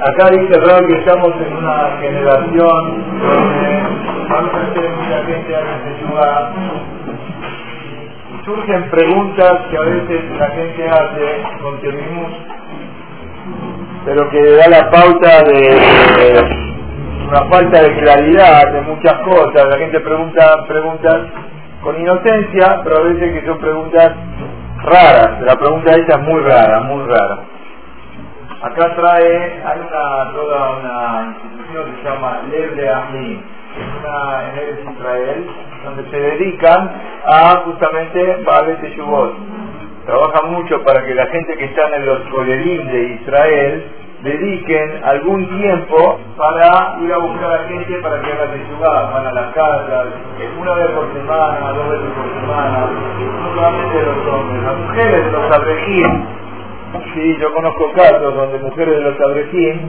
Acá dice Raúl que estamos en una generación donde vamos a tener mucha gente a y surgen preguntas que a veces la gente hace con Terminus, pero que da la pauta de una falta de claridad de muchas cosas. La gente pregunta preguntas con inocencia, pero a veces que son preguntas raras. La pregunta esta es muy rara, muy rara. Acá trae, hay una, toda una institución que se llama Lev de Ahlim, una en el Israel, donde se dedican a justamente Babel de Shubot. Trabajan mucho para que la gente que está en los colerín de Israel dediquen algún tiempo para ir a buscar a gente para que haga Teshuvah, van a las casas, una vez por semana, dos veces por semana, no solamente los hombres, las mujeres los abrejín, sí, yo conozco casos donde mujeres de los abrejín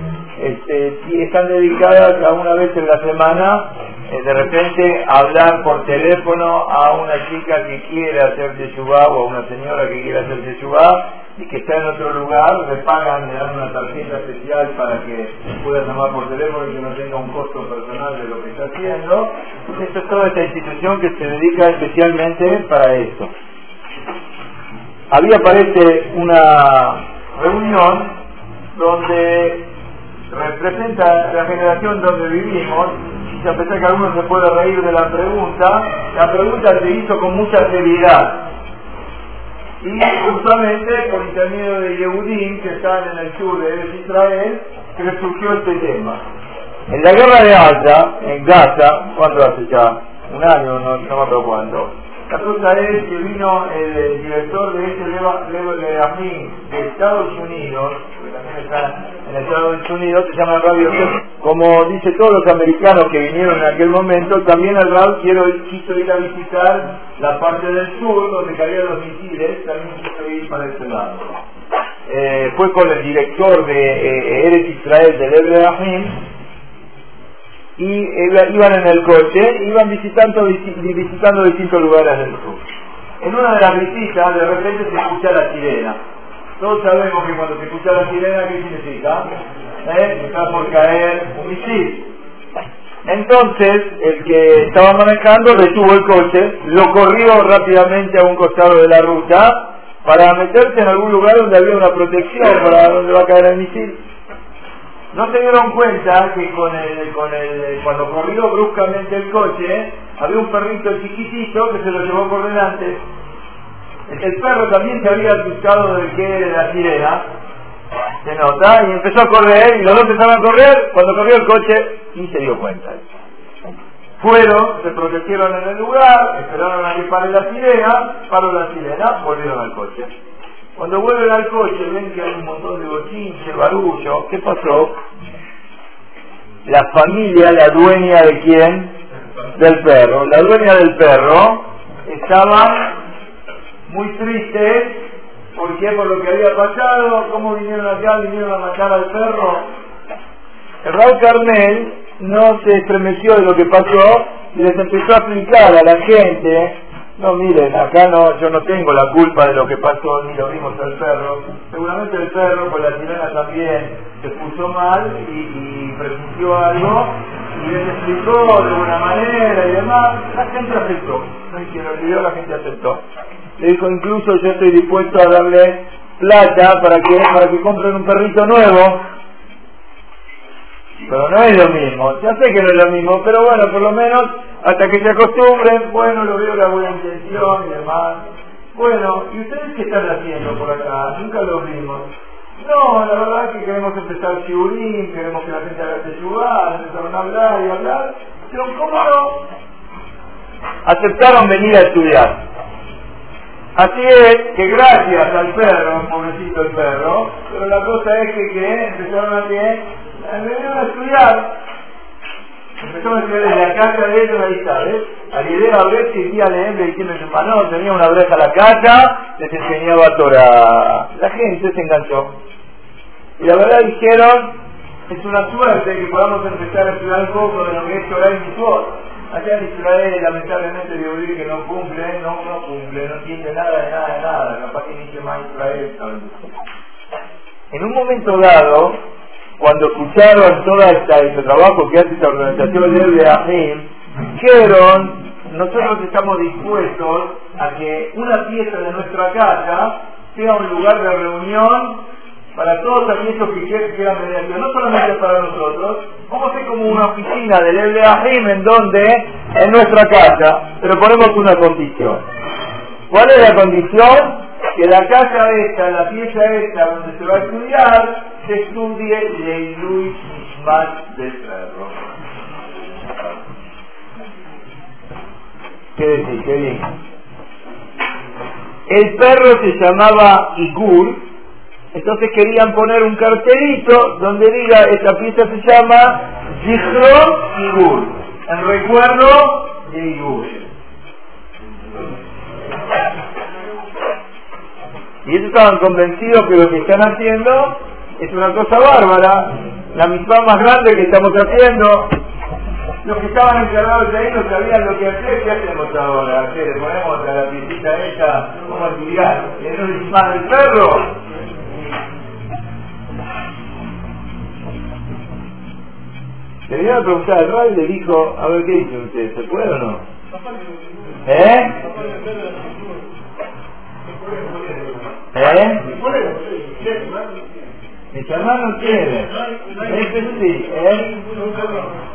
este, están dedicadas a una vez en la semana eh, de repente hablar por teléfono a una chica que quiere hacer Teshuvah o a una señora que quiere hacer Teshuvah y que está en otro lugar, le pagan, le dan una tarjeta especial para que pueda llamar por teléfono y que no tenga un costo personal de lo que está haciendo. Esto es toda esta institución que se dedica especialmente para esto. Había, parece, una reunión donde representa la generación donde vivimos, y a pesar que algunos se puede reír de la pregunta, la pregunta se hizo con mucha seriedad y justamente por intermedio de Yehudim que están en el sur de Israel que les surgió este tema. En la guerra de Gaza, en Gaza, ¿cuánto hace ya? Un año, no, no me acuerdo cuándo. La cosa es que vino el, director de este Levo de Estados Unidos, que también está en Estados Unidos, se llama Radio Como dice todos los americanos que vinieron en aquel momento, también el Raúl quiero, quiso ir a visitar la parte del sur donde caían los misiles, también quiso ir para ese lado. Eh, fue con el director de eh, Eres Israel de Levo y iban en el coche, iban visitando, visitando distintos lugares del sur. En una de las visitas de repente se escucha la sirena. Todos sabemos que cuando se escucha la sirena, ¿qué significa? ¿Eh? Está por caer un misil. Entonces, el que estaba manejando detuvo el coche, lo corrió rápidamente a un costado de la ruta para meterse en algún lugar donde había una protección para donde va a caer el misil no se dieron cuenta que cuando corrió bruscamente el coche, había un perrito chiquitito que se lo llevó por delante. El perro también se había asustado del que era la sirena, se nota, y empezó a correr, y los dos empezaron a correr, cuando corrió el coche, y se dio cuenta. Fueron, se protegieron en el lugar, esperaron a que pare la sirena, paró la sirena, volvieron al coche. Cuando vuelven al coche ven que hay un montón de bochinche, barullo. ¿Qué pasó? La familia, la dueña de quién? Del perro. La dueña del perro estaba muy triste. ¿Por qué? Por lo que había pasado. ¿Cómo vinieron acá? Vinieron a matar al perro. El Raúl Carmel no se estremeció de lo que pasó y les empezó a explicar a la gente no, miren, acá no, yo no tengo la culpa de lo que pasó, ni lo vimos al perro. Seguramente el perro, pues la sirena también, se puso mal y, y presintió algo y les explicó de alguna manera y demás. La gente aceptó. No hicieron el video, la gente aceptó. Le dijo, incluso yo estoy dispuesto a darle plata para que, para que compren un perrito nuevo pero no es lo mismo, ya sé que no es lo mismo, pero bueno, por lo menos hasta que se acostumbren, bueno, lo veo la buena intención y demás. Bueno, ¿y ustedes qué están haciendo por acá? Nunca lo vimos. No, la verdad es que queremos empezar chiburín, queremos que la gente haga teshuvá, empezaron a hablar y hablar, pero ¿cómo no? Aceptaron venir a estudiar. Así es que gracias al perro, pobrecito el perro, pero la cosa es que, que empezaron a que vinieron a estudiar. Empezamos a estudiar desde la casa de ellos, ahí está, ¿ves? Al idea a ver si día leerle diciendo su hermano, tenía una brecha a la casa, les enseñaba Torah. La gente se enganchó. Y la verdad dijeron, es una suerte que podamos empezar a estudiar un poco de lo que es Torah y Mitzvot. Allá en Israel, lamentablemente, digo que no cumple, no, no cumple, no entiende nada de nada de nada, capaz que ni más Israel. En un momento dado, cuando escucharon todo este trabajo que hace esta organización de Ahim, dijeron, nosotros estamos dispuestos a que una pieza de nuestra casa sea un lugar de reunión para todos aquellos que quieran venir no solamente para nosotros, vamos a hacer como una oficina del Ahim en donde, en nuestra casa, pero ponemos una condición. ¿Cuál es la condición? Que la casa esta, la pieza esta donde se va a estudiar, estudie Leiluy Ishmat del perro. ¿Qué decís? ¿Qué bien? El perro se llamaba Igur, entonces querían poner un cartelito donde diga esta pieza se llama Zichron Igur, en recuerdo de Igur. Y ellos estaban convencidos que lo que están haciendo es una cosa bárbara, la misma más grande que estamos haciendo. Los que estaban encargados de ahí no sabían lo que hacer, ¿qué hacemos ahora? ¿Qué le ponemos a la piecita esa como actividad? ¿Es un disparo el perro? Le vinieron a preguntar al Ray y le dijo, a ver qué dice usted, ¿se puede o no? ¿Eh? ¿Eh? Mis hermanos quieren. Este sí, ¿eh?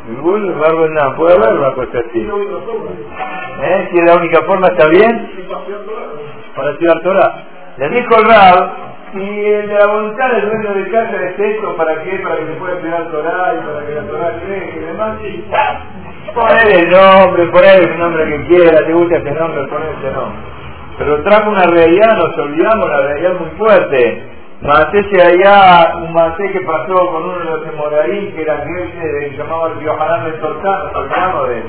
El barbo no, puede haber una cosa así. ¿Eh? Si es la única forma, ¿está bien? Para estudiar Torah. Le dijo el Rab, de la voluntad del dueño de casa es esto, ¿para qué? Para que se pueda estudiar Torah y para que la Torah crezca y demás. Poner el nombre, poner el nombre que quiera, te gusta ese nombre, poner ese nombre. Pero trajo una realidad, nos olvidamos, la realidad muy fuerte. Macé allá, un macé que pasó con uno de los Emoraí, que era aquel que se llamaba el Biohanan de él.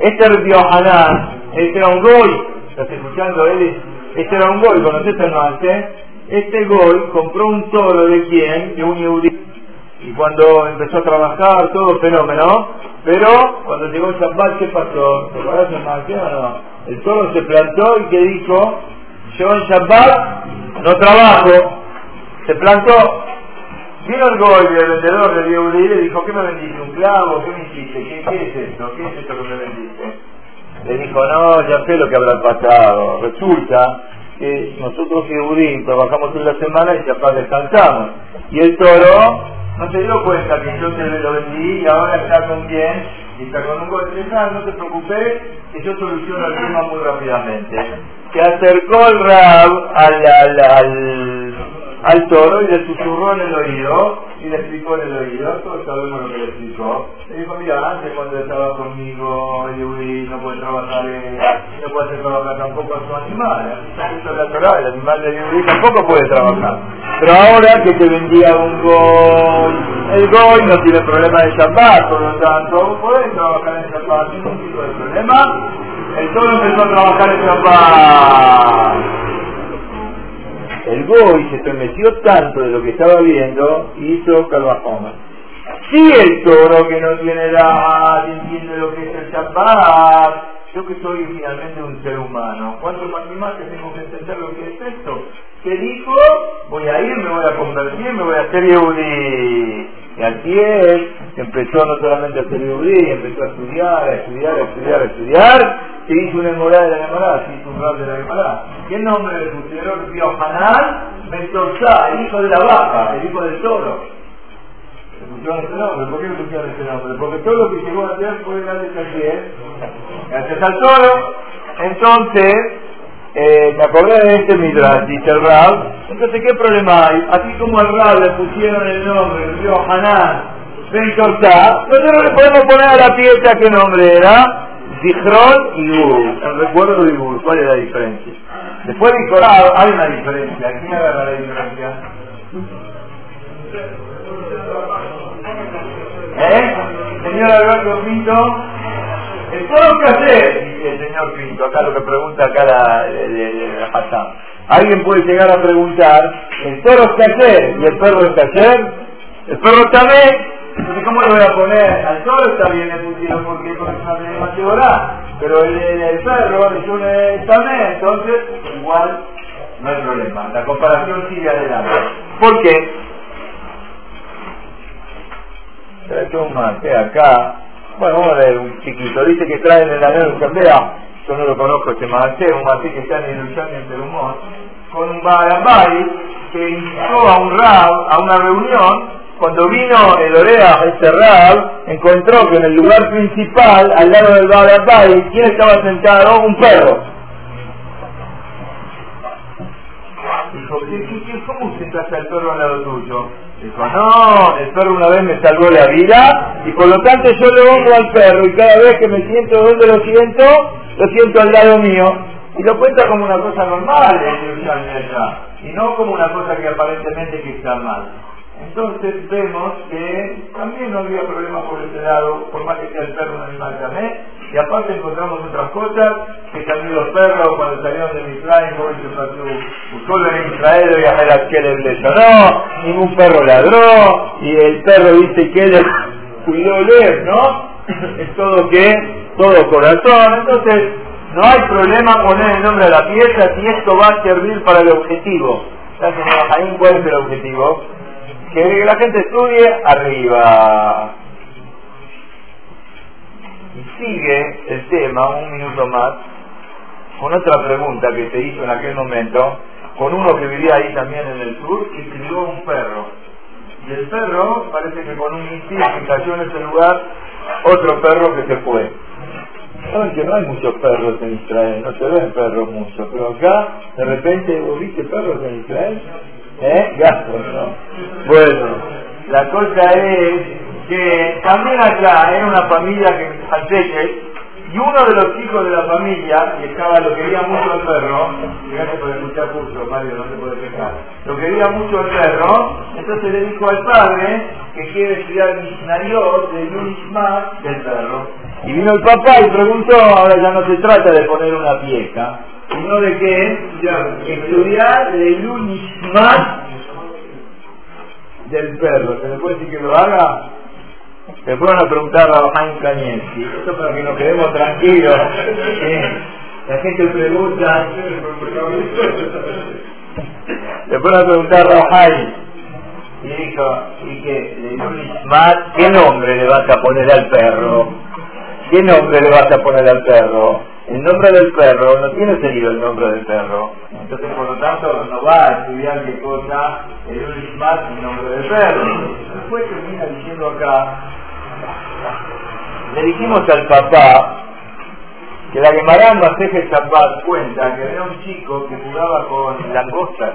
Este el Biohanan, este era un goy, estás escuchando él, este era un goy, ¿conoces el macé? Este goy compró un toro de quién, de un yudí, y cuando empezó a trabajar, todo fenómeno, pero cuando llegó el Shabbat, ¿qué pasó? ¿Te acuerdas el o no? El toro se plantó y que dijo, yo en Shabbat no trabajo, se plantó. Vino el Goy, el vendedor del Yehudi, y le dijo, ¿qué me vendiste? ¿Un clavo? ¿Qué me hiciste? ¿Qué, ¿Qué, es esto? ¿Qué es esto que me vendiste? Le dijo, no, ya sé lo que habrá pasado. Resulta que nosotros Yehudi trabajamos en la semana y Shabbat descansamos. Y el toro no se dio cuenta que yo te lo vendí y ahora está con quién y está con un golpe no te preocupes que yo soluciono el tema muy rápidamente. Se acercó el Rab al, al, al, al, toro y le susurró en el oído y le explicó en el oído, todos sabemos lo que le explicó. Le dijo, mira, antes cuando estaba conmigo Yuri no puede trabajar, no puede trabajar tampoco a su animal. Esto es la Torah, el animal de Yuri tampoco puede trabajar. Pero ahora que te vendía un gol, el gol no tiene problema de Shabbat, por lo tanto, puede trabajar en Shabbat sin ningún tipo de problema el toro empezó a trabajar en Shabbat. El Goy se estremeció tanto de lo que estaba viendo y hizo calvajoma. Si el toro que no tiene edad entiende lo que es el Shabbat, yo que soy finalmente un ser humano, ¿cuánto más y más que tengo que entender lo que es esto? ¿Qué dijo? Voy a ir, me voy a convertir, me voy a hacer Yehudi. Y así es, empezó no solamente a ser Yehudi, empezó a estudiar, a estudiar, a estudiar, a estudiar, se hizo una emorada de la emorada, se hizo un rap de la emorada. ¿Qué nombre le pusieron? Biohanan Mentorzá, el hijo de la vaca, el hijo del toro. Le pusieron ese nombre, ¿por qué le pusieron ese nombre? Porque todo lo que llegó a hacer fue gracias a quién? Gracias al toro. Entonces, eh, me acordé de este Midrash, dice el Rab, entonces ¿qué problema hay? Así como al Rab le pusieron el nombre, el río Hanan, Ben nosotros le podemos poner a la pieza qué nombre era, Zichron y Ur, el recuerdo de Ur, ¿cuál es la diferencia? Después de Corado hay una diferencia, ¿quién agarra la diferencia? ¿Eh? Señor Alberto Pinto, toro que hacer, dice el señor Pinto, acá lo que pregunta acá la, de, la pasada. Alguien puede llegar a preguntar, ¿el toro es hacer y el perro es hacer? El perro también entonces, ¿cómo le voy a poner? Al toro está bien le pusieron porque es una demasiado pero el, el, el perro es un también, entonces igual no hay problema. La comparación sigue adelante. ¿Por qué? un mate acá. Bueno, vamos a leer un chiquito. Dice que traen en la nueva asamblea, yo no lo conozco este mate, un mate que está en el en Perumón, con un Barambay que invitó a un rab a una reunión. Cuando vino el Orea, este rab, encontró que en el lugar principal, al lado del Barambay, ¿quién estaba sentado? Un perro. Dijo, cómo sentaste al perro al lado tuyo? Dijo, no, el perro una vez me salvó la vida y por lo tanto yo le honro al perro y cada vez que me siento donde lo siento, lo siento al lado mío. Y lo cuenta como una cosa normal y no como una cosa que aparentemente que está mal. Entonces vemos que también no había problema por ese lado, por más que sea el perro un animal también, y aparte encontramos otras cosas, que también los perros cuando salieron de Misraim, solo en Israel y a que le sonó, ningún perro ladró, y el perro dice que él cuidó leer, ¿no? es todo que, todo corazón, entonces no hay problema poner el nombre de la pieza si esto va a servir para el objetivo. ¿Cuál es el objetivo? Que la gente estudie arriba. Y sigue el tema, un minuto más, con otra pregunta que te hizo en aquel momento, con uno que vivía ahí también en el sur y crió un perro. Y el perro, parece que con un misil que cayó en ese lugar, otro perro que se fue. Saben que no hay muchos perros en Israel, no se ven perros muchos, pero acá de repente vos viste perros en Israel, ¿eh? Gatos, ¿no? Bueno, la cosa es que también acá era una familia que y uno de los hijos de la familia, que estaba, lo quería mucho el perro, gracias por escuchar curso, Mario, no se puede quejar, lo quería mucho el perro, entonces le dijo al padre que quiere estudiar Mishnayot de Yunishma del perro. Y vino el papá y preguntó, ahora ya no se trata de poner una pieza, sino de qué? Estudiar de Yunishma del perro. ¿Se le puede decir que lo haga? Le fueron a preguntar a Jaime Cañetti. Esto para que nos quedemos tranquilos. La gente pregunta. Le fueron a preguntar a Jaime. Y dijo, y que ¿qué nombre le vas a poner al perro? ¿Qué nombre le vas a poner al perro? El nombre del perro no tiene sentido el nombre del perro. Entonces, por lo tanto, no va a estudiar qué cosa el Unismat el nombre del perro. Después termina diciendo acá, le dijimos al papá que la Gemara Maseje Shabbat cuenta que había un chico que jugaba con langostas.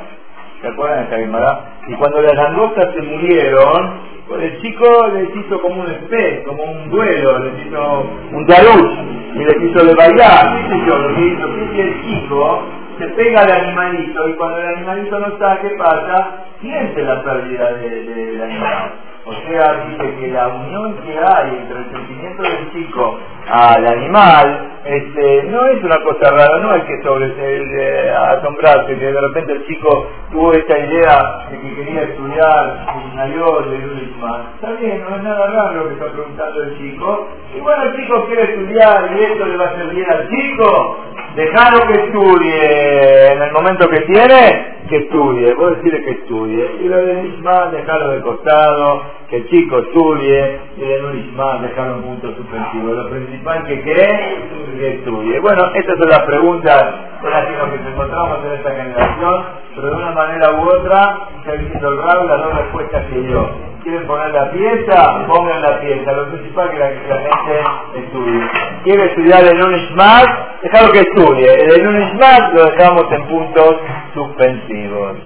¿Se acuerdan de esa Gemara? Y cuando las langostas se murieron, pues el chico les hizo como un especie, como un duelo, les hizo un taruch y les hizo de bailar. ¿Qué sé yo? Lo que hizo, que el chico se pega al animalito y cuando el animalito no sabe ¿qué pasa? Siente la pérdida del de, animal. O sea, dice que la unión que hay entre el sentimiento del chico al animal este, no es una cosa rara, no hay que sobre asombrarse que de repente el chico tuvo esta idea de que quería estudiar mayor de Luisma. Está bien, no es nada raro lo que está preguntando el chico. Y bueno, el chico quiere estudiar y esto le va a bien al chico. Dejarlo que estudie en el momento que tiene, que estudie. Vos decirle que estudie. Y lo de Luisma, dejarlo de costado que el chico estudie y de Nurisma dejar un punto suspensivo. Lo principal que cree que estudie. Bueno, estas son las preguntas con las que nos encontramos en esta generación, pero de una manera u otra, está diciendo el Raúl las dos respuestas que dio. ¿Quieren poner la pieza? Pongan la pieza. Lo principal es que la, gente estudie. ¿Quiere estudiar el Unishmat? Dejalo que estudie. El Unishmat lo dejamos en puntos suspensivos.